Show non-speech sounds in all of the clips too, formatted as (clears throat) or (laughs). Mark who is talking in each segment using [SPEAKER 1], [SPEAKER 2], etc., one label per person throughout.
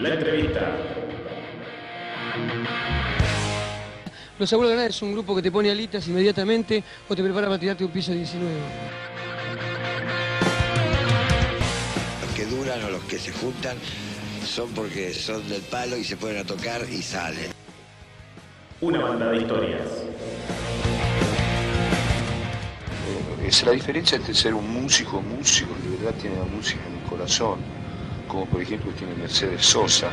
[SPEAKER 1] La entrevista.
[SPEAKER 2] Los Abuelos de Nada es un grupo que te pone alitas inmediatamente o te prepara para tirarte un piso 19.
[SPEAKER 3] Los que duran o los que se juntan son porque son del palo y se pueden a tocar y salen.
[SPEAKER 1] Una banda de historias.
[SPEAKER 4] Es la diferencia entre ser un músico, músico, que de verdad tiene la música en el corazón, como por ejemplo tiene Mercedes Sosa.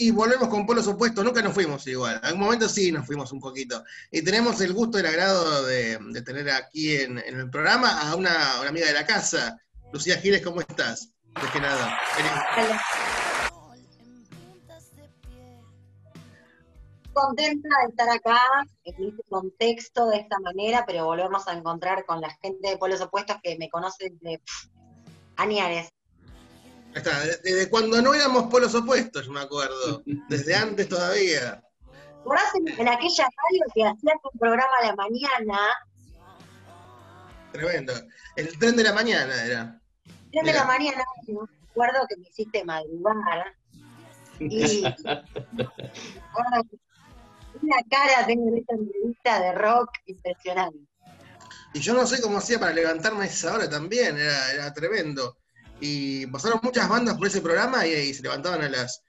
[SPEAKER 5] Y volvemos con polos opuestos, nunca nos fuimos igual, en algún momento sí nos fuimos un poquito. Y tenemos el gusto y el agrado de, tener aquí en, el programa a una, amiga de la casa, Lucía Giles, ¿cómo estás? De que nada.
[SPEAKER 6] Contenta de estar acá en este contexto de esta manera, pero volvemos a encontrar con la gente de polos opuestos que me conocen de.
[SPEAKER 5] Ahí está, desde cuando no éramos polos opuestos, yo me acuerdo. Desde (laughs) antes todavía.
[SPEAKER 6] ¿Acordás en, en aquella radio que hacías un programa a la mañana?
[SPEAKER 5] Tremendo. El tren de la mañana era.
[SPEAKER 6] Tren de la mañana, me acuerdo que me hiciste madrugar. Y que una cara tengo en esta entrevista de rock impresionante.
[SPEAKER 5] Y yo no sé cómo hacía para levantarme a esa hora también, era, era tremendo. Y pasaron muchas bandas por ese programa y, y se levantaban a las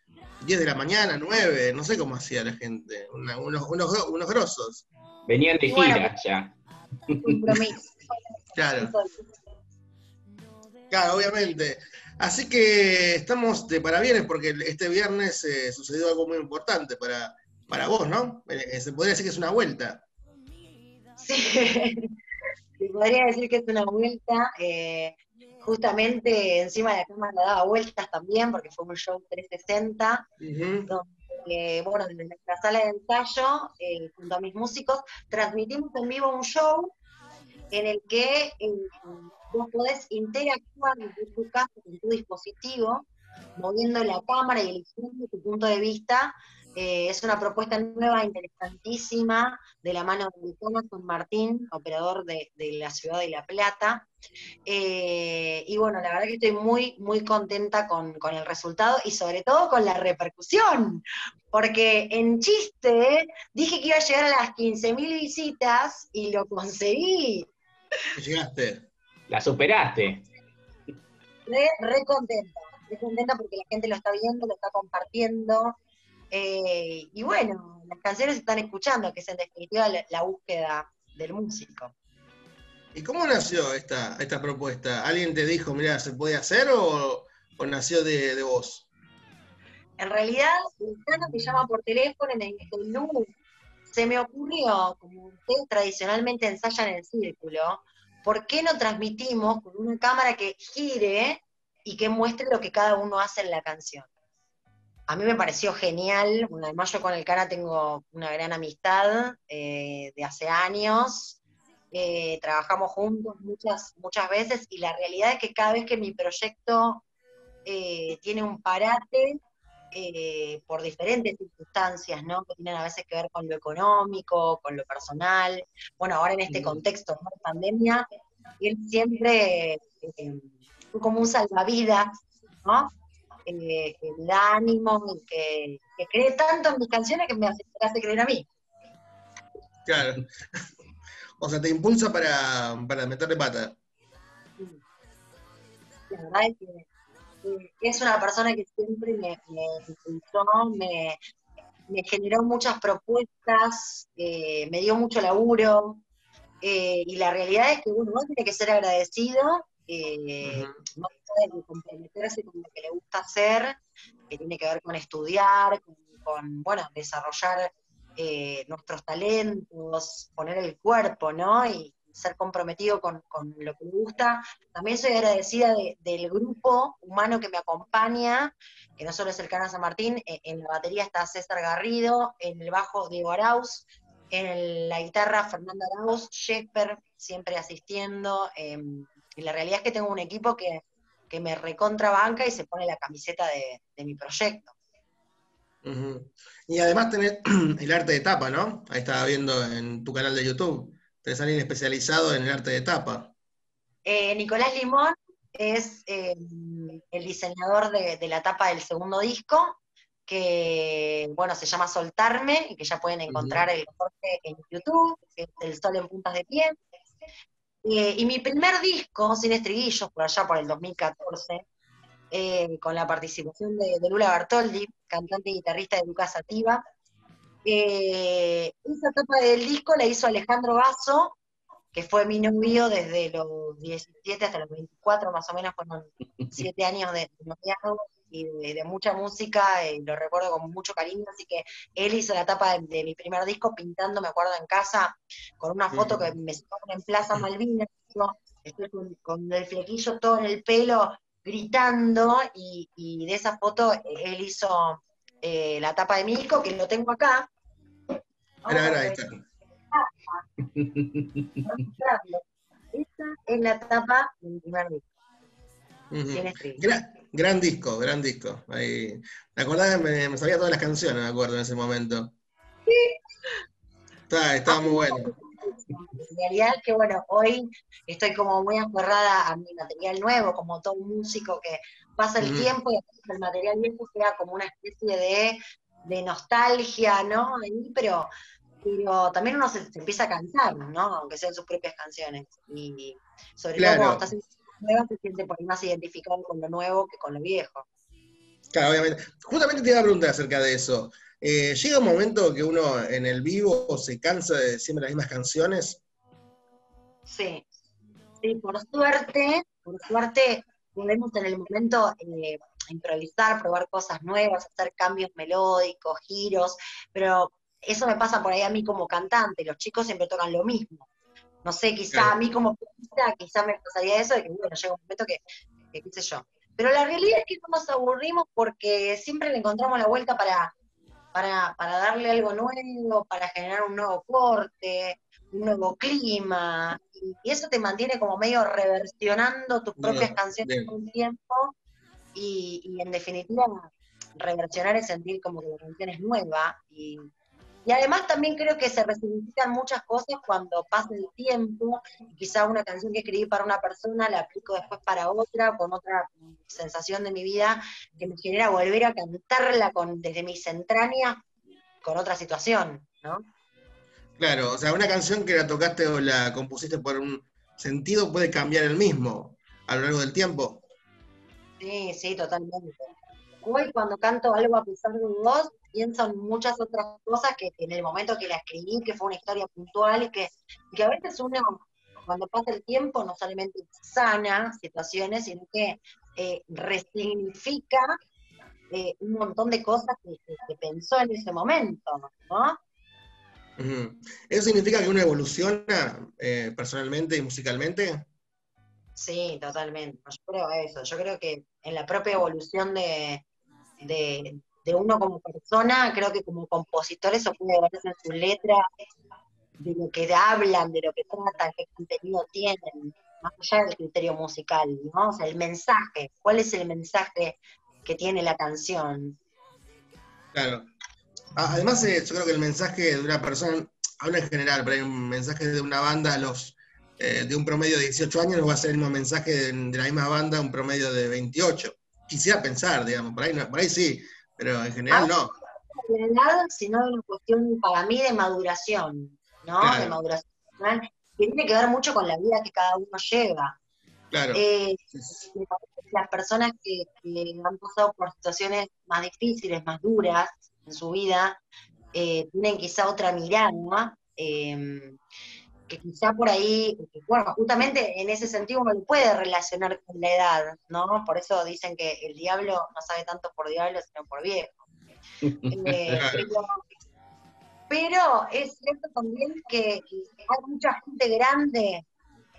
[SPEAKER 5] 10 de la mañana, 9, no sé cómo hacía la gente, una- unos, unos, unos grosos.
[SPEAKER 7] Venían de
[SPEAKER 6] Bueno.
[SPEAKER 7] gira ya.
[SPEAKER 6] Compromiso. (laughs)
[SPEAKER 5] Claro, claro, obviamente. Así que estamos de parabienes porque este viernes eh, sucedió algo muy importante para, para vos, ¿no? Eh, se podría decir que es una vuelta.
[SPEAKER 6] Sí, (laughs) se podría decir que es una vuelta. eh, justamente encima de la cámara daba vueltas también, porque fue un show 360,
[SPEAKER 5] Ujú.
[SPEAKER 6] donde, bueno, desde nuestra sala de ensayo, eh, junto a mis músicos, transmitimos en vivo un show en el que eh, vos podés interactuar desde tu casa con tu dispositivo, moviendo la cámara y eligiendo tu punto de vista. Eh, es una propuesta nueva, interesantísima, de la mano de Thomas San Martín, operador de, de la ciudad de La Plata. Eh, y bueno, la verdad que estoy muy, muy contenta con, con el resultado y sobre todo con la repercusión, porque en chiste dije que iba a llegar a las 15.000 visitas y lo conseguí.
[SPEAKER 5] Llegaste.
[SPEAKER 7] La superaste.
[SPEAKER 6] Re, re contenta, re contenta porque la gente lo está viendo, lo está compartiendo. Eh, y bueno, las canciones se están escuchando, que es en definitiva la, la búsqueda del músico.
[SPEAKER 5] ¿Y cómo nació esta, esta propuesta? ¿Alguien te dijo, mira, se puede hacer o, o nació de, de vos?
[SPEAKER 6] En realidad, el Tano me llama por teléfono y me dice, Lu, se me ocurrió, como ustedes tradicionalmente ensayan en círculo, ¿por qué no transmitimos con una cámara que gire y que muestre lo que cada uno hace en la canción? A mí me pareció genial, además yo con el Cana tengo una gran amistad eh, de hace años, eh, trabajamos juntos muchas, muchas veces y la realidad es que cada vez que mi proyecto eh, tiene un parate, por diferentes circunstancias, ¿no? Que tienen a veces que ver con lo económico, con lo personal. Bueno, ahora en este contexto ¿no? de pandemia, él siempre fue como un salvavidas, ¿no? Eh, que me da ánimo que, que cree tanto en mis canciones que me hace, me hace creer a mí.
[SPEAKER 5] Claro. O sea, te impulsa para, para meterle pata.
[SPEAKER 6] La verdad es que eh, es una persona que siempre me, me impulsó, me, me generó muchas propuestas, eh, me dio mucho laburo, eh, y la realidad es que uno tiene que ser agradecido, eh, no puede comprometerse con lo que le gusta hacer, que tiene que ver con estudiar, con, con, bueno, desarrollar eh, nuestros talentos, poner el cuerpo, ¿no? Y ser comprometido con, con lo que me gusta. También soy agradecida de- del grupo humano que me acompaña, que no solo es el Cana San Martín, e- en la batería está César Garrido, en el bajo Diego Arauz, en la guitarra Fernanda Arauz, Jesper siempre asistiendo. eh, y la realidad es que tengo un equipo que, que me recontrabanca y se pone la camiseta de, de mi proyecto.
[SPEAKER 5] Y además tenés (clears throat) el arte de tapa, ¿no? Ahí estaba viendo en tu canal de YouTube. Tenés a alguien especializado en el arte de tapa.
[SPEAKER 6] Eh, Nicolás Limón es eh, el diseñador de, de la tapa del segundo disco, que bueno, se llama Soltarme, y que ya pueden encontrar el corte en YouTube, que es El Sol en Puntas de Pie. Eh, y mi primer disco, Sin Estriguillos, por allá por el 2014, eh, con la participación de, de Lula Bartoldi, cantante y guitarrista de Lucas Sativa. Eh, esa tapa del disco la hizo Alejandro Basso, que fue mi novio desde los 17 hasta los 24, más o menos, fueron (laughs) siete años de de noviazgo y de, de mucha música, y lo recuerdo con mucho cariño, así que él hizo la tapa de, de mi primer disco pintando, me acuerdo, en casa, con una foto que me sacaron en Plaza Malvinas, estoy con, con el flequillo todo en el pelo, gritando, y, y de esa foto eh, él hizo eh, la tapa de mi disco, que lo tengo acá.
[SPEAKER 5] Mira, ahí está. (laughs)
[SPEAKER 6] Esta es la tapa de mi primer disco.
[SPEAKER 5] Gra- gran disco, gran disco. Ahí. Me acordaba, me, me sabía todas las canciones, me acuerdo, en ese momento. Está, estaba muy bueno.
[SPEAKER 6] En realidad que, bueno, hoy estoy como muy aferrada a mi material nuevo, como todo músico que pasa el
[SPEAKER 5] Ujú.
[SPEAKER 6] tiempo y el material viejo queda como una especie de, de nostalgia, ¿no? Ahí, pero, pero también uno se, se empieza a cansar, ¿no? Aunque sean sus propias canciones. Y sobre
[SPEAKER 5] Claro.
[SPEAKER 6] todo cuando estás nueva se siente por ahí más identificado con lo nuevo que con lo viejo.
[SPEAKER 5] Claro, obviamente. Justamente te iba a preguntar acerca de eso. Eh, ¿Llega un momento que uno en el vivo se cansa de siempre las mismas canciones?
[SPEAKER 6] Sí, sí, por suerte, por suerte podemos en el momento eh, improvisar, probar cosas nuevas, hacer cambios melódicos, giros, pero eso me pasa por ahí a mí como cantante, los chicos siempre tocan lo mismo. No sé, quizá
[SPEAKER 5] Claro.
[SPEAKER 6] a mí como pianista, quizá me pasaría eso, de que bueno, llega un momento que, que qué sé yo. Pero la realidad es que no nos aburrimos porque siempre le encontramos la vuelta para, para, para darle algo nuevo, para generar un nuevo corte, un nuevo clima, y, y eso te mantiene como medio reversionando tus propias canciones
[SPEAKER 5] bien.
[SPEAKER 6] un tiempo, y, y en definitiva, reversionar es sentir como que la canción es nueva, y, y además también creo que se resignifican muchas cosas cuando pasa el tiempo, y quizá una canción que escribí para una persona la aplico después para otra, con otra sensación de mi vida, que me genera volver a cantarla con, desde mis entrañas con otra situación, ¿no?
[SPEAKER 5] Claro, o sea, una canción que la tocaste o la compusiste por un sentido puede cambiar el mismo a lo largo del tiempo.
[SPEAKER 6] Sí, sí, totalmente. Hoy cuando canto algo a pesar de vos, pienso en muchas otras cosas que en el momento que la escribí, que fue una historia puntual y que, y que a veces uno, cuando pasa el tiempo, no solamente sana situaciones, sino que eh, resignifica eh, un montón de cosas que, que- que pensó en ese momento, ¿no?
[SPEAKER 5] ¿Eso significa que uno evoluciona eh, personalmente y musicalmente?
[SPEAKER 6] Sí, totalmente. Yo creo eso. Yo creo que en la propia evolución de, de, de uno como persona, creo que como compositor eso puede verse en su letra, de lo que hablan, de lo que tratan, qué contenido tienen, más allá del criterio musical, ¿no? O sea, el mensaje. ¿Cuál es el mensaje que tiene la canción?
[SPEAKER 5] Claro. Además, eh, yo creo que el mensaje de una persona, habla en general, pero hay un mensaje de una banda a los eh, de un promedio de 18 años va a ser el mismo mensaje de, de la misma banda un promedio de 28. Quisiera pensar, digamos, por ahí, no- por ahí sí, pero en general no.
[SPEAKER 6] de edad, sino de una cuestión para mí de maduración, ¿no?
[SPEAKER 5] Claro.
[SPEAKER 6] De maduración que tiene que ver mucho con la vida que cada uno lleva.
[SPEAKER 5] Claro.
[SPEAKER 6] Eh, las personas que, que han pasado por situaciones más difíciles, más duras en su vida, eh, tienen quizá otra mirada, eh, que quizá por ahí, bueno, justamente en ese sentido uno lo puede relacionar con la edad, ¿no? Por eso dicen que el diablo no sabe tanto por diablo, sino por viejo. Eh, (laughs) pero, Pero es cierto también que, hay mucha gente grande,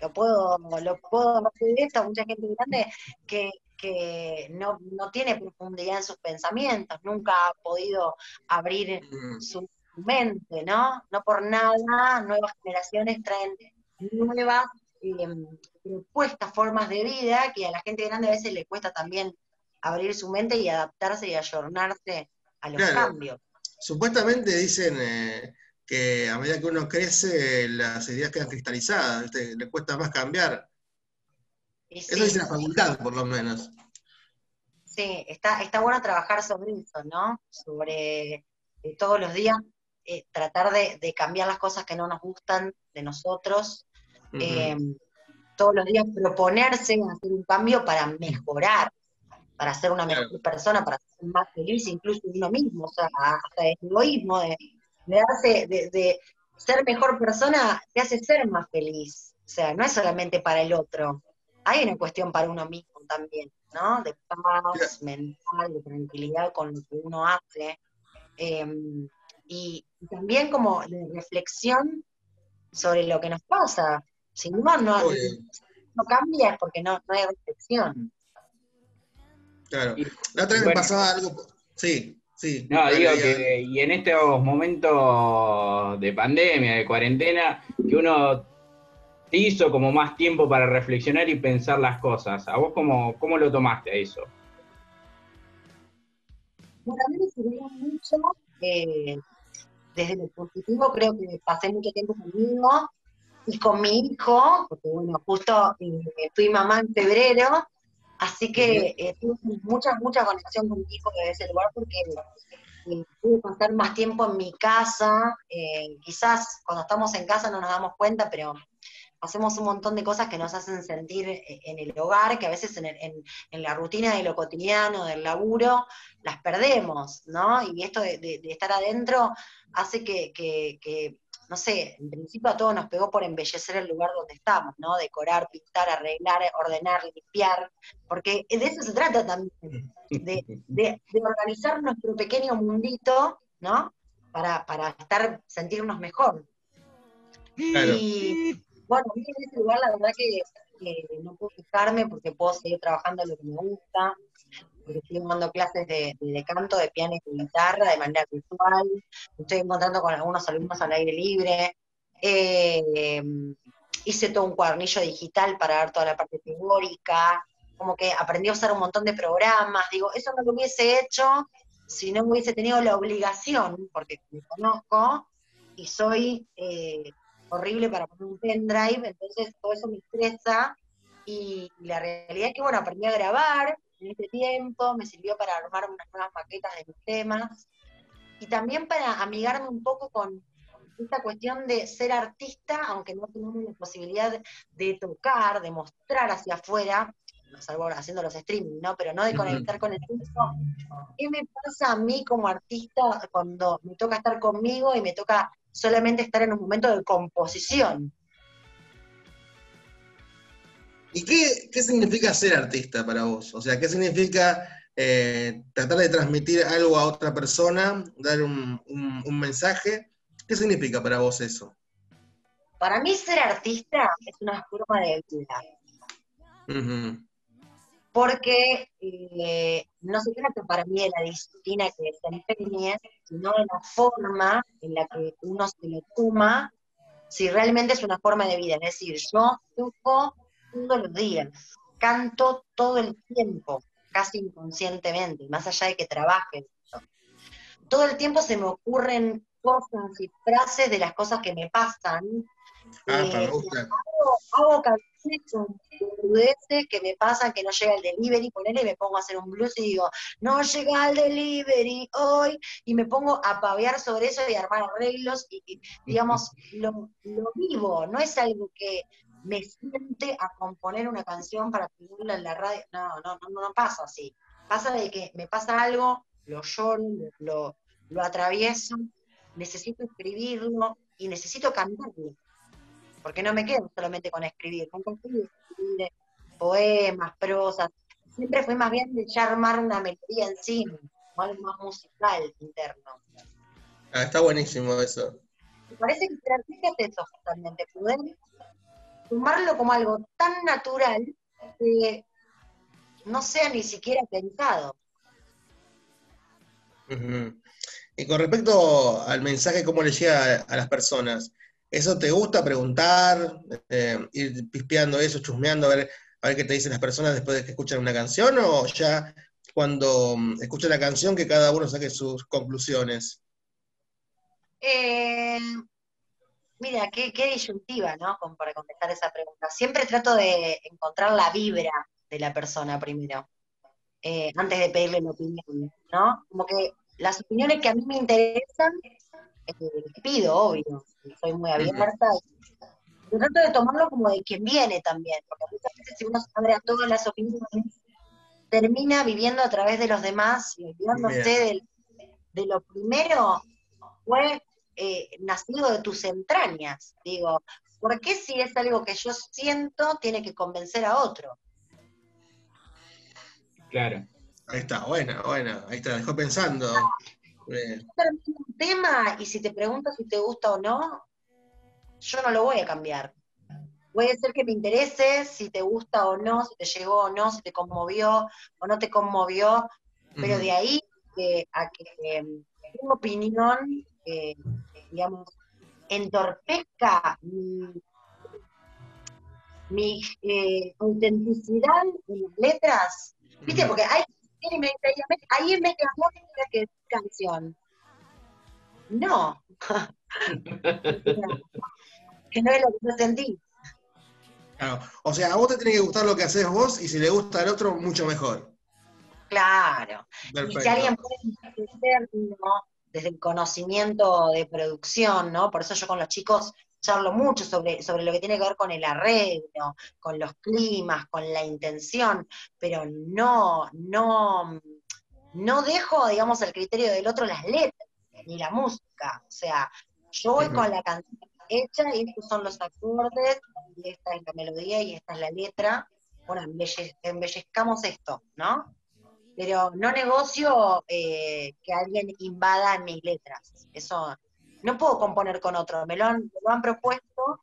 [SPEAKER 6] lo puedo, lo puedo hacer de esto, mucha gente grande que, que no, no tiene profundidad en sus pensamientos, nunca ha podido abrir
[SPEAKER 5] Mm.
[SPEAKER 6] su mente, ¿no? No por nada, nuevas generaciones traen nuevas eh, propuestas, formas de vida, que a la gente grande a veces le cuesta también abrir su mente y adaptarse y ayornarse a los
[SPEAKER 5] Claro.
[SPEAKER 6] cambios.
[SPEAKER 5] Supuestamente dicen eh, que a medida que uno crece, las ideas quedan cristalizadas, ¿viste? le cuesta más cambiar. Eso dice la facultad, por lo menos.
[SPEAKER 6] sí, está, está bueno trabajar sobre eso, ¿no? Sobre eh, todos los días eh, tratar de, de cambiar las cosas que no nos gustan de nosotros, eh, todos los días proponerse hacer un cambio para mejorar, para ser una mejor
[SPEAKER 5] Claro.
[SPEAKER 6] persona, para ser más feliz incluso uno mismo, o sea, hasta el egoísmo de, de darse, de, de ser mejor persona te hace ser más feliz, o sea, no es solamente para el otro, hay una cuestión para uno mismo también, ¿no? De paz mental, de tranquilidad con lo que uno hace, eh, y, y también como de reflexión sobre lo que nos pasa. Si no, no, no cambia es porque no, no hay reflexión.
[SPEAKER 5] Claro.
[SPEAKER 7] Y-
[SPEAKER 5] La otra vez me pasaba algo. Sí, sí.
[SPEAKER 7] No, digo que, y en estos momentos de pandemia, de cuarentena, que uno te hizo como más tiempo para reflexionar y pensar las cosas. ¿A vos cómo, cómo lo tomaste a eso?
[SPEAKER 6] Bueno, a mí me sirvió mucho, eh, desde lo positivo, creo que pasé mucho tiempo conmigo y con mi hijo, porque bueno, justo eh, fui mamá en febrero, así que eh, tuve mucha, mucha conexión con mi hijo desde ese lugar porque eh, pude pasar más tiempo en mi casa, eh, quizás cuando estamos en casa no nos damos cuenta, pero hacemos un montón de cosas que nos hacen sentir eh, en el hogar, que a veces en, el- en- en la rutina de lo cotidiano, del laburo, las perdemos, ¿no? Y esto de, de- de estar adentro hace que, que- que, no sé, en principio a todos nos pegó por embellecer el lugar donde estamos, ¿no? Decorar, pintar, arreglar, ordenar, limpiar, porque de eso se trata también, de, de- de organizar nuestro pequeño mundito, ¿no? Para, para estar, sentirnos mejor.
[SPEAKER 5] Claro.
[SPEAKER 6] Y bueno, en ese lugar la verdad que, no puedo quejarme porque puedo seguir trabajando lo que me gusta, porque estoy dando clases de, de- canto, de piano y de guitarra de manera virtual, estoy encontrando con algunos alumnos al aire libre, eh, hice todo un cuadernillo digital para dar toda la parte teórica, como que aprendí a usar un montón de programas, digo, eso no lo hubiese hecho si no hubiese tenido la obligación, porque me conozco y soy eh, horrible para poner un pendrive, entonces todo eso me estresa y la realidad es que, bueno, aprendí a grabar en este tiempo, me sirvió para armar unas nuevas maquetas de mis temas y también para amigarme un poco con esta cuestión de ser artista, aunque no tenemos la posibilidad de tocar, de mostrar hacia afuera, salvo haciendo los streaming, ¿no? Pero no de conectar con el público. ¿Qué me pasa a mí como artista cuando me toca estar conmigo y me toca solamente estar en un momento de composición?
[SPEAKER 5] ¿Y qué, qué significa ser artista para vos? O sea, ¿qué significa eh, tratar de transmitir algo a otra persona, dar un, un- un mensaje? ¿Qué significa para vos eso?
[SPEAKER 6] Para mí ser artista es una forma de vida.
[SPEAKER 5] Ujú.
[SPEAKER 6] Porque eh, no se trata para mí de la disciplina que desempeñes, sino de la forma en la que uno se lo toma, si realmente es una forma de vida. Es decir, yo toco todos los días, canto todo el tiempo, casi inconscientemente, más allá de que trabaje. Todo el tiempo se me ocurren cosas y frases de las cosas que me pasan.
[SPEAKER 5] Ah,
[SPEAKER 6] Eh, hago, hago canciones que me pasan que no llega el delivery, ponele y me pongo a hacer un blues y digo, no llega el delivery hoy, y me pongo a pavear sobre eso y a armar arreglos, y, y, digamos, (laughs) lo, lo vivo, no es algo que me siente a componer una canción para ponerla en la radio, no, no, no, no pasa así, pasa de que me pasa algo, lo lloro, lo, lo atravieso, necesito escribirlo y necesito cantarlo porque no me quedo solamente con escribir, nunca escribir poemas, prosas, siempre fue más bien de ya armar una melodía en sí, o algo más musical interno.
[SPEAKER 5] Ah, está buenísimo eso.
[SPEAKER 6] Me parece que ser artista es eso, justamente, poder tomarlo como algo tan natural que no sea ni siquiera pensado.
[SPEAKER 5] Y con respecto al mensaje, ¿cómo le llega a, a las personas? ¿Eso te gusta preguntar, eh, ir pispeando eso, chusmeando, a ver, a ver qué te dicen las personas después de que escuchan una canción? ¿O ya cuando mm, escuchan la canción que cada uno saque sus conclusiones?
[SPEAKER 6] Eh, mira, qué, qué disyuntiva, ¿no? Para contestar esa pregunta. Siempre trato de encontrar la vibra de la persona primero, eh, antes de pedirle la opinión, ¿no? Como que las opiniones que a mí me interesan, eh, pido, obvio, soy muy abierta. Y trato de tomarlo como de quien viene también, porque muchas veces si uno se abre a todas las opiniones, termina viviendo a través de los demás y olvidándose del- de lo primero fue eh, nacido de tus entrañas. Digo, ¿por qué si es algo que yo siento tiene que convencer a otro?
[SPEAKER 7] Claro.
[SPEAKER 5] Ahí está, buena, buena, ahí está, dejó pensando. Eh,
[SPEAKER 6] un tema y si te pregunto si te gusta o no, yo no lo voy a cambiar. Puede ser que me interese si te gusta o no, si te llegó o no, si te conmovió o no te conmovió, pero de ahí eh, a que eh, tu opinión, eh, digamos, entorpezca mi, mi eh, autenticidad en las letras, ¿viste? Porque hay y me dice, ahí en vez de amor que decir canción. No. (laughs) (laughs) que no es lo que yo sentí.
[SPEAKER 5] Claro. O sea, a vos te tiene que gustar lo que haces vos y si le gusta al otro, mucho mejor.
[SPEAKER 6] Claro. Y si alguien puede entender, ¿no? desde el conocimiento de producción, ¿no? Por eso yo con los chicos charlo mucho sobre, sobre lo que tiene que ver con el arreglo, con los climas, con la intención, pero no, no, no dejo, digamos, al criterio del otro las letras, ni la música. O sea, yo voy con la canción hecha y estos son los acordes, y esta es la melodía y esta es la letra. Bueno, embelle- embellezcamos esto, ¿no? pero no negocio eh, que alguien invada mis letras. Eso no puedo componer con otro. Me lo, han, me lo han propuesto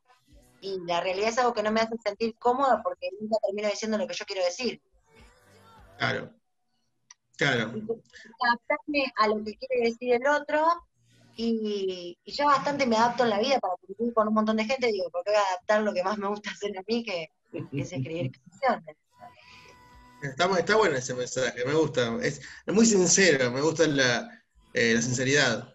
[SPEAKER 6] y la realidad es algo que no me hace sentir cómoda porque nunca termino diciendo lo que yo quiero decir.
[SPEAKER 5] Claro. Claro.
[SPEAKER 6] Adaptarme a lo que quiere decir el otro y, y ya bastante me adapto en la vida para cumplir con un montón de gente. Digo, porque voy a adaptar lo que más me gusta hacer a mí, que, que es escribir (laughs) canciones.
[SPEAKER 5] Está, está bueno ese mensaje, me gusta. Es, es muy sincero, me gusta la, eh, la sinceridad.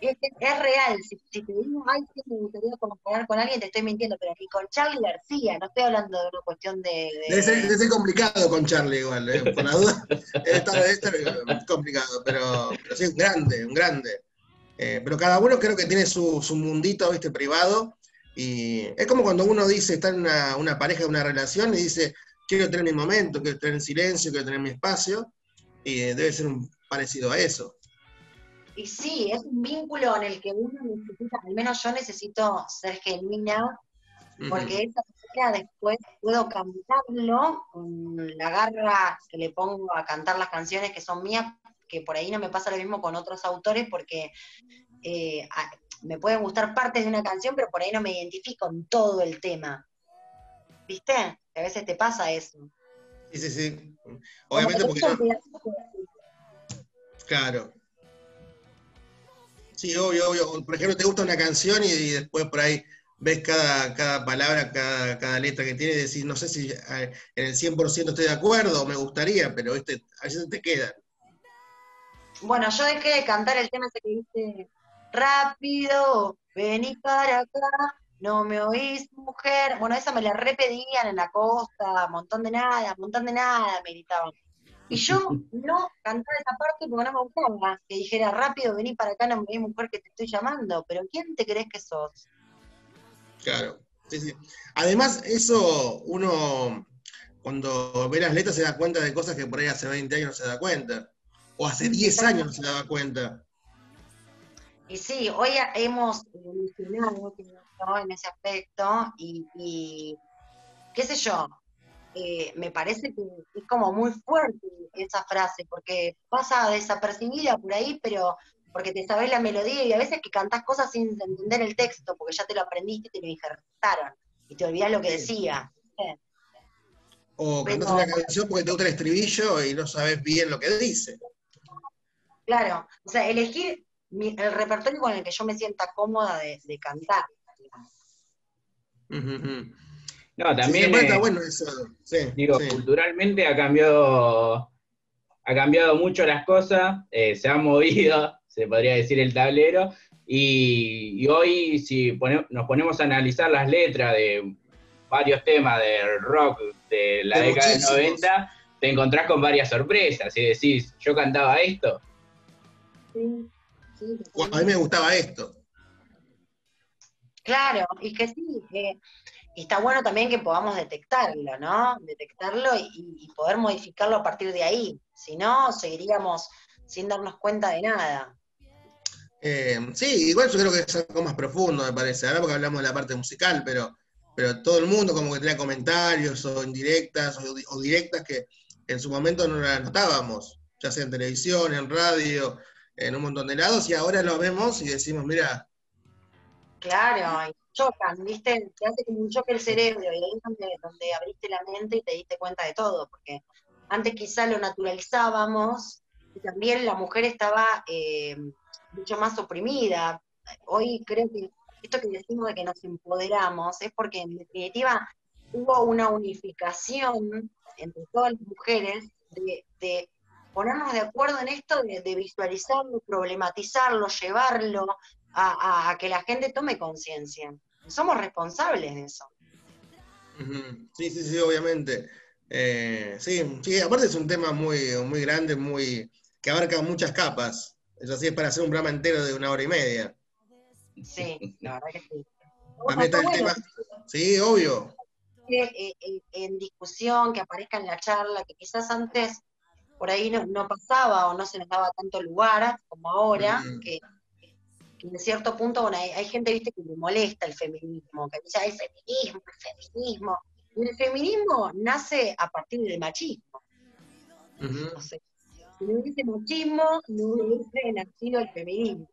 [SPEAKER 6] Es, real, si, si te digo, ay, sí, me gustaría colaborar con alguien, te estoy mintiendo, pero ni con Charlie García, no estoy hablando de una cuestión de... de-
[SPEAKER 5] complicado con Charlie igual, eh, la duda. (laughs) Debe estar, eh, complicado, pero, pero sí, un grande, un grande. Eh, pero cada uno creo que tiene su, su mundito, viste, privado. Y es como cuando uno dice, está en una, una pareja, una relación, y dice, quiero tener mi momento, quiero tener silencio, quiero tener mi espacio. Y eh, debe ser un parecido a eso.
[SPEAKER 6] Y sí, es un vínculo en el que uno necesita, al menos yo necesito ser genuina, porque de esa manera después puedo cantarlo con la garra que le pongo a cantar las canciones que son mías, que por ahí no me pasa lo mismo con otros autores, porque eh, me pueden gustar partes de una canción, pero por ahí no me identifico en todo el tema. ¿Viste? Que a veces te pasa eso.
[SPEAKER 5] Sí, sí, sí. Obviamente porque Claro. Sí, obvio, obvio. Por ejemplo, te gusta una canción y, después por ahí ves cada, cada palabra, cada, cada letra que tiene y decís, no sé si en el 100% estoy de acuerdo o me gustaría, pero este, a veces te queda.
[SPEAKER 6] Bueno, yo dejé de cantar el tema ese que dice, rápido, vení para acá, no me oís, mujer. Bueno, esa me la repedían en la costa, montón de nada, montón de nada, me gritaban. Y yo no cantaba esa parte porque no me gustaba, que dijera, rápido, vení para acá, no me mujer, que te estoy llamando. Pero ¿quién te crees que sos?
[SPEAKER 5] Claro. Sí, sí. Además, eso uno cuando ve las letras se da cuenta de cosas que por ahí hace 20 años no se da cuenta. O hace 10 años no se daba cuenta.
[SPEAKER 6] Y sí, hoy hemos evolucionado en ese aspecto y, y qué sé yo, eh, me parece que es como muy fuerte esa frase, porque pasa desapercibida por ahí, pero porque te sabes la melodía y a veces que cantás cosas sin entender el texto, porque ya te lo aprendiste y te lo injertaron, y te olvidás lo que decía.
[SPEAKER 5] O
[SPEAKER 6] Pero-
[SPEAKER 5] cantás una canción porque te gusta el estribillo y no sabes bien lo que dice.
[SPEAKER 6] Claro, o sea, elegir mi- el repertorio con el que yo me sienta cómoda de, de cantar.
[SPEAKER 7] No, también.
[SPEAKER 5] está
[SPEAKER 7] eh,
[SPEAKER 5] bueno eso. Sí,
[SPEAKER 7] Digo,
[SPEAKER 5] sí.
[SPEAKER 7] culturalmente ha cambiado, ha cambiado mucho las cosas, eh, se ha movido, (laughs) se podría decir, el tablero, y, y hoy si pone- nos ponemos a analizar las letras de varios temas del rock de la
[SPEAKER 5] De
[SPEAKER 7] década del
[SPEAKER 5] muchísimos.
[SPEAKER 7] 90, te encontrás con varias sorpresas, y decís, yo cantaba esto,
[SPEAKER 6] Sí,
[SPEAKER 5] a mí me gustaba esto.
[SPEAKER 6] Claro, y que sí, eh, y está bueno también que podamos detectarlo, ¿no? Detectarlo y, y poder modificarlo a partir de ahí. Si no, seguiríamos sin darnos cuenta de nada.
[SPEAKER 5] Eh, sí, igual yo creo que es algo más profundo, me parece. Ahora porque hablamos de la parte musical, pero, pero todo el mundo como que tenía comentarios o indirectas o, o directas que en su momento no las notábamos, ya sea en televisión, en radio, en un montón de lados, y ahora lo vemos y decimos, mira,
[SPEAKER 6] Claro, chocan, ¿viste? Te hace como un choque el cerebro y ahí es donde, abriste la mente y te diste cuenta de todo, porque antes quizá lo naturalizábamos y también la mujer estaba eh, mucho más oprimida. Hoy creo que esto que decimos de que nos empoderamos es porque en definitiva hubo una unificación entre todas las mujeres de, ponernos de acuerdo en esto, de, de visualizarlo, problematizarlo, llevarlo, a que la gente tome conciencia. Somos responsables de eso.
[SPEAKER 5] Sí, sí, sí, obviamente. Eh, sí, sí, aparte es un tema muy, muy grande, muy que abarca muchas capas. Es así, es para hacer un programa entero de una hora y media.
[SPEAKER 6] Sí, la verdad que sí. (laughs)
[SPEAKER 5] También está el
[SPEAKER 6] Bueno,
[SPEAKER 5] tema. Sí, obvio.
[SPEAKER 6] en discusión, que aparezca en la charla, que quizás antes por ahí no, no pasaba o no se nos daba tanto lugar como ahora, que en cierto punto, bueno, hay, hay gente, viste, que le molesta el feminismo, que dice, "Ay, el feminismo, el feminismo. Y el feminismo nace a partir del machismo. No sé, si no hubiese machismo, no hubiese nacido el feminismo.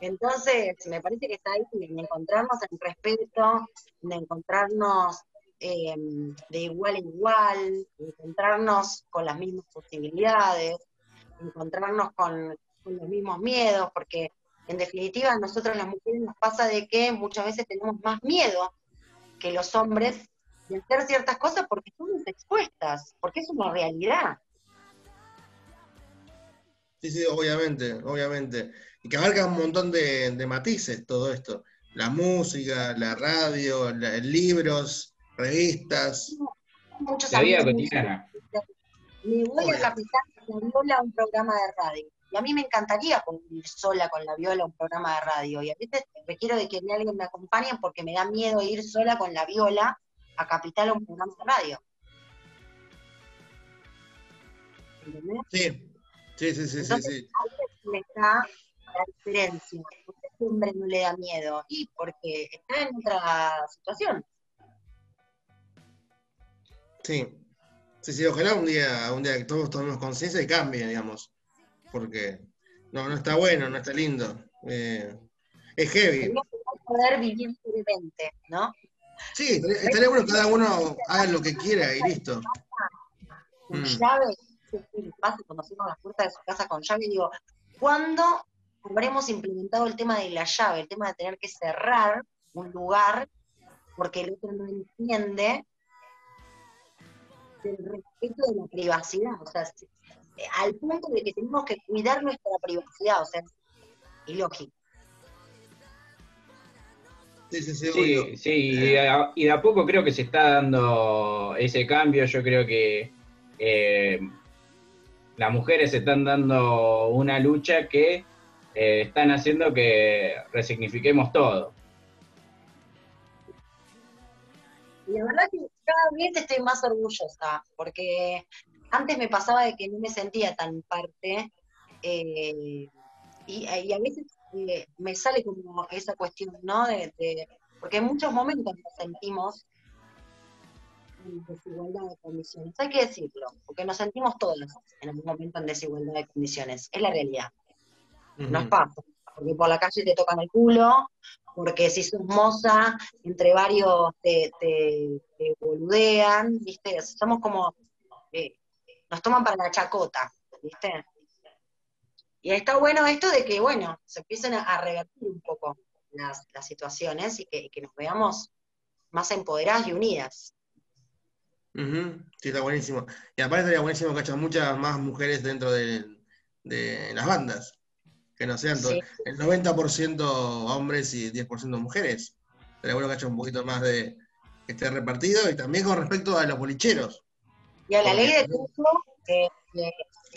[SPEAKER 6] Entonces, me parece que está ahí en encontrarnos en respeto, en encontrarnos eh, de igual a igual, encontrarnos con las mismas posibilidades, encontrarnos con, con los mismos miedos, porque en definitiva a nosotros las mujeres nos pasa de que muchas veces tenemos más miedo que los hombres de hacer ciertas cosas porque estamos expuestas, porque es una realidad.
[SPEAKER 5] Sí, sí, obviamente, obviamente. Y que abarca un montón de, de matices todo esto. La música, la radio, la- libros, revistas.
[SPEAKER 6] Muchos
[SPEAKER 7] la vida
[SPEAKER 6] amigos me
[SPEAKER 7] cotidiana.
[SPEAKER 6] me voy
[SPEAKER 5] Obvio.
[SPEAKER 6] a Capital la viola un programa de radio. Y a mí me encantaría ir sola con la viola a un programa de radio. Y a veces requiero de que alguien me acompañe porque me da miedo ir sola con la viola a Capital a un programa de radio. ¿Entendés?
[SPEAKER 5] Sí, sí, sí, sí, sí.
[SPEAKER 6] Entonces,
[SPEAKER 5] sí.
[SPEAKER 6] ¿Dónde está la diferencia? ¿Por qué este hombre no le da miedo? Y porque está en otra situación.
[SPEAKER 5] Sí, sí, sí, ojalá un día, un día que todos tomemos conciencia y cambie, digamos. Porque no, no está bueno, no está lindo. Eh, es heavy.
[SPEAKER 6] Poder vivir libremente, ¿no?
[SPEAKER 5] Sí, estaría bueno que cada uno haga lo que quiera y listo.
[SPEAKER 6] con
[SPEAKER 5] Mm.
[SPEAKER 6] llave, cuando cierran las puertas de su casa con llave, digo, ¿cuándo habremos implementado el tema de la llave, el tema de tener que cerrar un lugar porque el otro no entiende el respeto de la privacidad? O sea, al punto de que tenemos que cuidar nuestra privacidad, o sea, es ilógico.
[SPEAKER 5] Sí, sí, sí,
[SPEAKER 7] y de, a, y de a poco creo que se está dando ese cambio. Yo creo que eh, las mujeres se están dando una lucha que eh, están haciendo que resignifiquemos todo.
[SPEAKER 6] Y la verdad que cada vez estoy más orgullosa, porque antes me pasaba de que no me sentía tan parte, eh, y, y a veces eh, me sale como esa cuestión, ¿no? De, de- porque en muchos momentos nos sentimos en desigualdad de condiciones, hay que decirlo, porque nos sentimos todos en algún momento en desigualdad de condiciones, es la realidad. Nos pasa. Porque por la calle te tocan el culo, porque si sos moza, entre varios te, te, te boludean, ¿viste? Somos como, eh, nos toman para la chacota, ¿viste? Y está bueno esto de que, bueno, se empiecen a, revertir un poco las, las situaciones y que, y que nos veamos más empoderadas y unidas.
[SPEAKER 5] Ujú, Sí, está buenísimo. Y aparte estaría buenísimo que haya muchas más mujeres dentro de, de las bandas. Que no sean
[SPEAKER 6] Sí.
[SPEAKER 5] el 90% hombres y 10% mujeres. Sería bueno que haya un poquito más de que esté repartido. Y también con respecto a los bolicheros.
[SPEAKER 6] Y a la ley de cupo, que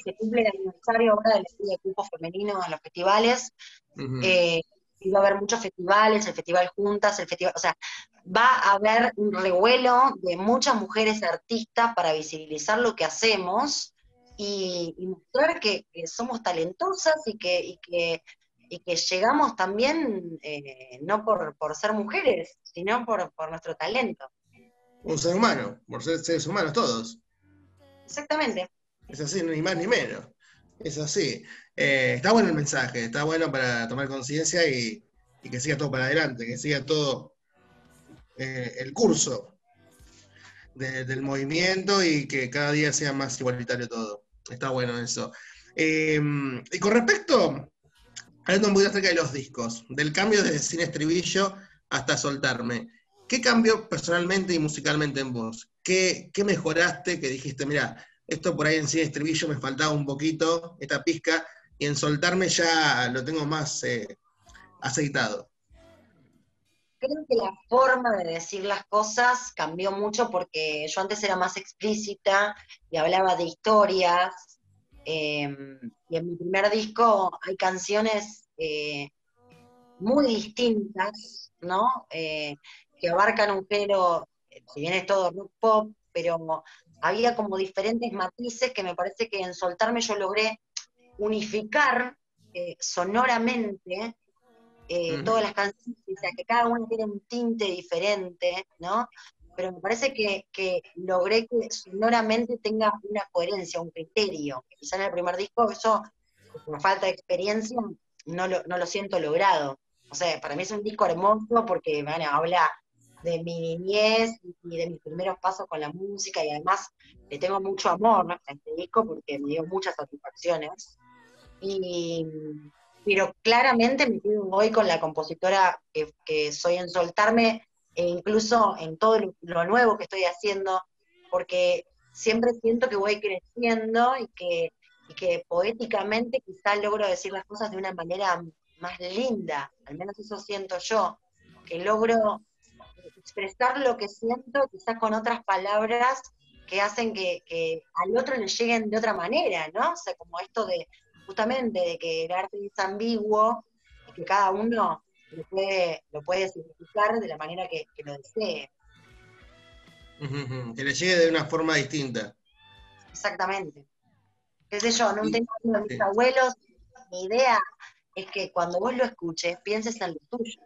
[SPEAKER 6] se cumple el aniversario ahora de la ley de cupo femenino en los festivales,
[SPEAKER 5] Ujú.
[SPEAKER 6] eh, y va a haber muchos festivales, el Festival Juntas, el Festival, o sea, va a haber un revuelo de muchas mujeres artistas para visibilizar lo que hacemos y, y mostrar que, que somos talentosas y que, y que, y que llegamos también eh, no por, por ser mujeres, sino por, por nuestro talento.
[SPEAKER 5] Un ser humano, por ser seres humanos todos.
[SPEAKER 6] Exactamente.
[SPEAKER 5] Es así, ni más ni menos. Es así. Eh, está bueno el mensaje, está bueno para tomar conciencia y, que siga todo para adelante, que siga todo eh, el curso de- del movimiento y que cada día sea más igualitario todo. Está bueno eso. Eh, y con respecto, hablando un poquito acerca de los discos, del cambio de sin estribillo hasta soltarme, ¿qué cambió personalmente y musicalmente en vos? ¿Qué, mejoraste que dijiste, mira, esto por ahí en sin estribillo me faltaba un poquito, esta pizca, y en soltarme ya lo tengo más eh, aceitado?
[SPEAKER 6] Creo que la forma de decir las cosas cambió mucho porque yo antes era más explícita y hablaba de historias. eh, y en mi primer disco hay canciones eh, muy distintas, ¿no? Eh, que abarcan un género, si bien es todo rock pop, pero había como diferentes matices que me parece que en soltarme yo logré unificar eh, sonoramente eh, todas las canciones, o sea, que cada una tiene un tinte diferente, ¿no? Pero me parece que, que logré que sonoramente tenga una coherencia, un criterio. que Quizá en el primer disco eso, por falta de experiencia, no lo, no lo siento logrado. O sea, para mí es un disco hermoso porque, bueno, habla de mi niñez y de mis primeros pasos con la música y además le tengo mucho amor a este disco porque me dio muchas satisfacciones. Y, pero claramente me quedo hoy con la compositora que, soy en soltarme, e incluso en todo lo, nuevo que estoy haciendo, porque siempre siento que voy creciendo y que, y que poéticamente quizás logro decir las cosas de una manera más linda, al menos eso siento yo, que logro expresar lo que siento quizás con otras palabras que hacen que, que al otro le lleguen de otra manera, ¿no? O sea, como esto de, justamente, de que el arte es ambiguo y que cada uno lo puede, lo puede significar de la manera que, que lo desee.
[SPEAKER 5] Que le llegue de una forma distinta.
[SPEAKER 6] Exactamente. Qué sé yo, no
[SPEAKER 5] Sí,
[SPEAKER 6] tengo uno de mis abuelos, mi idea es que cuando vos lo escuches, pienses en lo tuyo.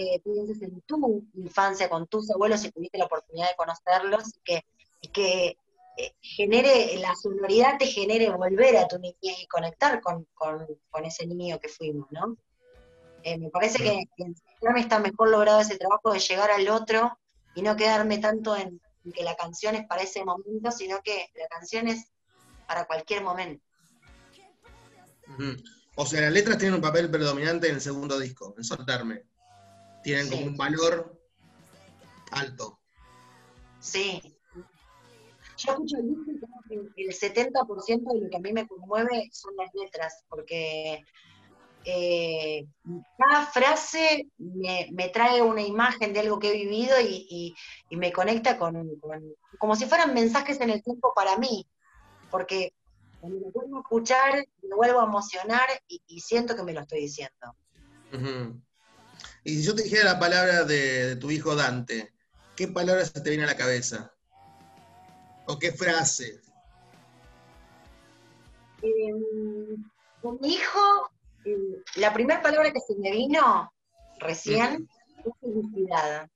[SPEAKER 6] Eh, pienses en tu infancia con tus abuelos si tuviste la oportunidad de conocerlos y que, que eh, genere, la sonoridad te genere volver a tu niñez y conectar con, con- con ese niño que fuimos, ¿no? Eh, me parece que, en está mejor logrado ese trabajo de llegar al otro y no quedarme tanto en, que la canción es para ese momento, sino que la canción es para cualquier momento.
[SPEAKER 5] O sea, las letras tienen un papel predominante en el segundo disco, en soltarme. Tienen
[SPEAKER 6] Sí.
[SPEAKER 5] como un valor alto.
[SPEAKER 6] Sí. Yo escucho el disco y creo que el 70% de lo que a mí me conmueve son las letras, porque eh, cada frase me, me trae una imagen de algo que he vivido y, y- y me conecta con, con- como si fueran mensajes en el tiempo para mí, porque cuando me vuelvo a escuchar, me vuelvo a emocionar y, y siento que me lo estoy diciendo.
[SPEAKER 5] Ujú. Y si yo te dijera la palabra de, de tu hijo Dante, ¿qué palabra se te viene a la cabeza? ¿O qué frase?
[SPEAKER 6] Eh, con mi hijo, eh, la primera palabra que se me vino recién es felicidad.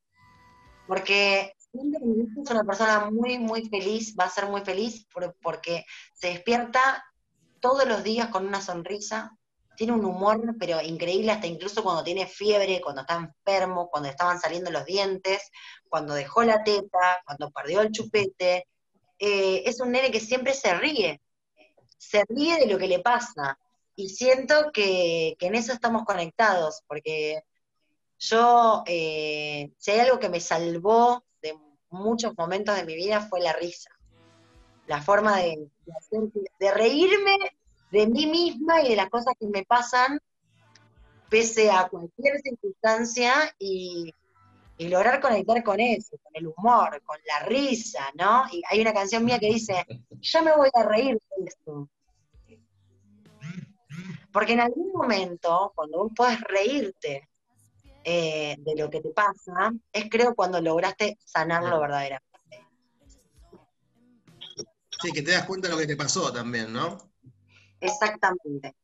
[SPEAKER 6] Porque que mi hijo es una persona muy, muy feliz, va a ser muy feliz por- porque se despierta todos los días con una sonrisa, tiene un humor, pero increíble, hasta incluso cuando tiene fiebre, cuando está enfermo, cuando estaban saliendo los dientes, cuando dejó la teta, cuando perdió el chupete. Eh, es un nene que siempre se ríe, se ríe de lo que le pasa. Y siento que, que en eso estamos conectados, porque yo, eh, si hay algo que me salvó de muchos momentos de mi vida fue la risa. La forma de, de reírme de mí misma y de las cosas que me pasan, pese a cualquier circunstancia, y, lograr conectar con eso, con el humor, con la risa, ¿no? Y hay una canción mía que dice, ya me voy a reír de esto. Porque en algún momento, cuando vos podés reírte eh, de lo que te pasa, es creo cuando lograste sanarlo verdaderamente.
[SPEAKER 5] Sí, que te das cuenta de lo que te pasó también, ¿no?
[SPEAKER 6] Exactamente.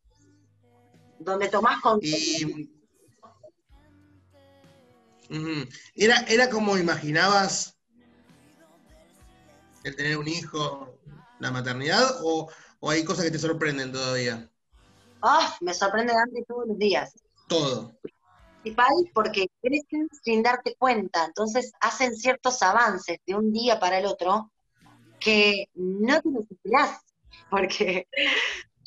[SPEAKER 6] Donde tomás
[SPEAKER 5] Y, ¿Era, ¿Era como imaginabas el tener un hijo, la maternidad, o, o hay cosas que te sorprenden todavía?
[SPEAKER 6] Ah, me sorprende antes todos los días.
[SPEAKER 5] Todo
[SPEAKER 6] principal porque crecen sin darte cuenta, entonces hacen ciertos avances de un día para el otro que no te los esperás, porque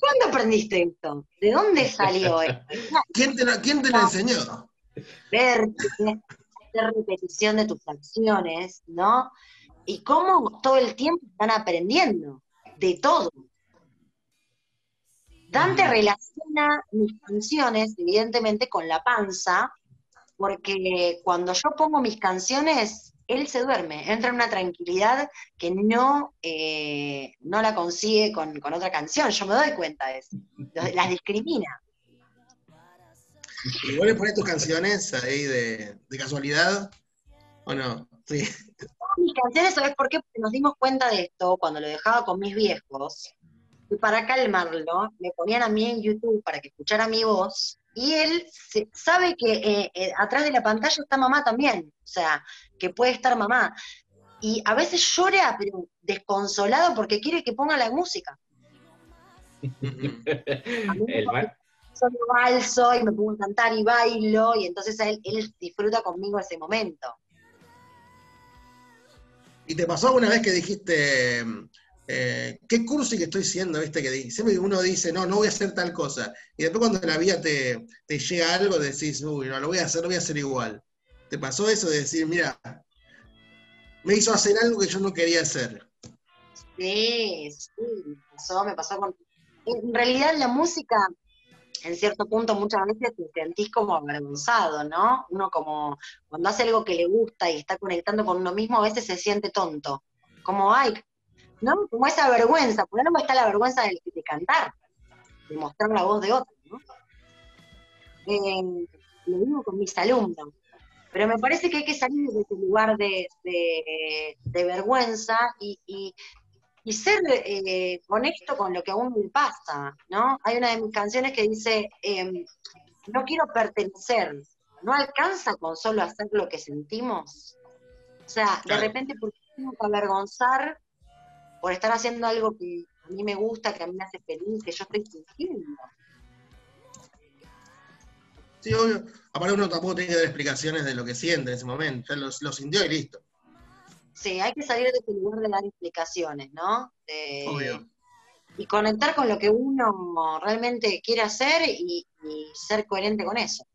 [SPEAKER 6] ¿cuándo aprendiste esto? ¿De dónde salió (laughs) esto?
[SPEAKER 5] ¿Quién te lo, quién te lo enseñó?
[SPEAKER 6] Ver, hacer repetición de tus acciones, ¿no? Y cómo todo el tiempo están aprendiendo de todo. Dante relaciona mis canciones, evidentemente, con la panza, porque cuando yo pongo mis canciones, él se duerme, entra en una tranquilidad que no, eh, no la consigue con, otra canción. Yo me doy cuenta de eso. Las discrimina.
[SPEAKER 5] ¿Y vos le pones tus canciones ahí de, casualidad? ¿O no? Sí.
[SPEAKER 6] Mis canciones, ¿sabes por qué? Porque nos dimos cuenta de esto cuando lo dejaba con mis viejos y para calmarlo, me ponían a mí en YouTube para que escuchara mi voz, y él sabe que eh, eh, atrás de la pantalla está mamá también, o sea, que puede estar mamá. Y a veces llora, pero desconsolado porque quiere que ponga la música. (laughs) el Soy balso y me pongo a cantar y bailo, y entonces él, él disfruta conmigo ese momento.
[SPEAKER 5] ¿Y te pasó alguna vez que dijiste, eh, qué curso y que estoy siendo, ¿viste? Que siempre uno dice, no, no voy a hacer tal cosa. Y después cuando la vida te, llega algo, decís, uy, no, lo voy a hacer, lo voy a hacer igual. ¿Te pasó eso de decir, mira, me hizo hacer algo que yo no quería hacer?
[SPEAKER 6] Sí, sí, me pasó, me pasó con... En realidad la música, en cierto punto, muchas veces te sentís como avergonzado, ¿no? Uno como, cuando hace algo que le gusta y está conectando con uno mismo, a veces se siente tonto. Como, ay, ¿no? Como esa vergüenza, por no está la vergüenza de, cantar, de mostrar la voz de otro, ¿no? Eh, lo mismo con mis alumnos. Pero me parece que hay que salir de ese lugar de, vergüenza y, ser eh, honesto con lo que a uno le pasa, ¿no? Hay una de mis canciones que dice, em, no quiero pertenecer, no alcanza con solo hacer lo que sentimos. O sea, de repente, ¿por qué tengo que avergonzar por estar haciendo algo que a mí me gusta, que a mí me hace feliz, que yo estoy sintiendo.
[SPEAKER 5] Sí, obvio. Aparte uno tampoco tiene que dar explicaciones de lo que siente en ese momento, ya lo, sintió y listo.
[SPEAKER 6] Sí, hay que salir de ese lugar de dar explicaciones, ¿no? obvio. Y conectar con lo que uno realmente quiere hacer y, ser coherente con eso.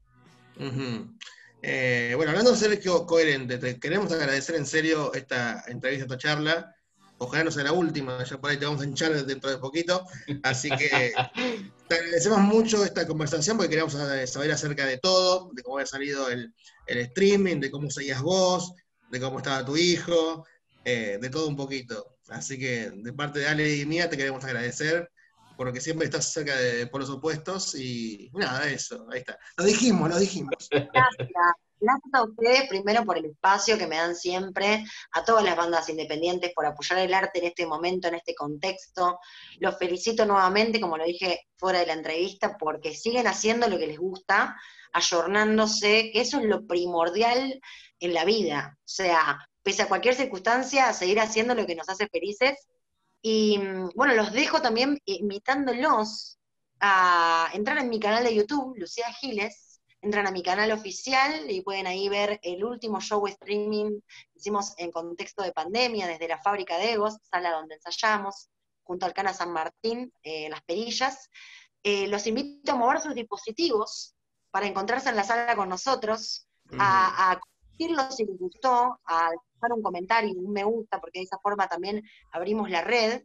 [SPEAKER 5] Eh, bueno, hablando de ser coherente, te queremos agradecer en serio esta entrevista, esta charla ojalá no sea la última, ya por ahí te vamos a hinchar dentro de poquito. Así que te agradecemos mucho esta conversación porque queríamos saber acerca de todo, de cómo había salido el, streaming, de cómo seguías vos, de cómo estaba tu hijo, eh, de todo un poquito. Así que de parte de Ale y mía te queremos agradecer porque siempre estás cerca de polos opuestos y nada, eso, ahí está. Lo dijimos, lo dijimos.
[SPEAKER 6] Gracias. Gracias a ustedes, primero por el espacio que me dan siempre, a todas las bandas independientes por apoyar el arte en este momento, en este contexto. Los felicito nuevamente, como lo dije fuera de la entrevista, porque siguen haciendo lo que les gusta, ayornándose, que eso es lo primordial en la vida. O sea, pese a cualquier circunstancia, seguir haciendo lo que nos hace felices Y mm, bueno, los dejo también invitándolos a entrar en mi canal de YouTube, Lucía Giles. Entran a mi canal oficial y pueden ahí ver el último show streaming que hicimos en contexto de pandemia desde la fábrica de Egos, sala donde ensayamos, junto al Cana San Martín, eh, Las Perillas. Eh, los invito a mover sus dispositivos para encontrarse en la sala con nosotros, a, a compartirlo si les gustó, a dejar un comentario, un me gusta, porque de esa forma también abrimos la red.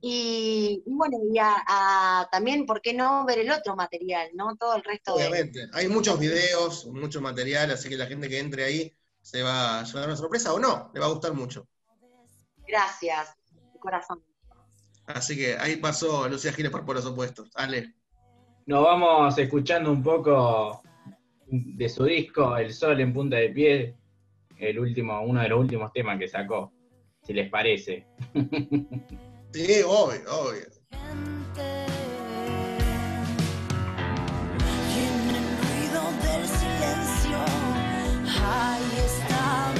[SPEAKER 6] Y, y bueno, y a, a también, ¿por qué no ver el otro material, no? Todo el resto de...
[SPEAKER 5] Obviamente, hay muchos videos, mucho material, así que la gente que entre ahí se va a llevar una sorpresa o no, le va a gustar mucho.
[SPEAKER 6] Gracias, de corazón.
[SPEAKER 5] Así que ahí pasó Lucía Giles por Polos Opuestos. Ale.
[SPEAKER 7] Nos vamos escuchando un poco de su disco El Sol en Punta de Pie, el último, uno de los últimos temas que sacó, si les parece. (laughs)
[SPEAKER 5] Sí, obvio, obvio.
[SPEAKER 8] Y en el ruido del silencio, ahí está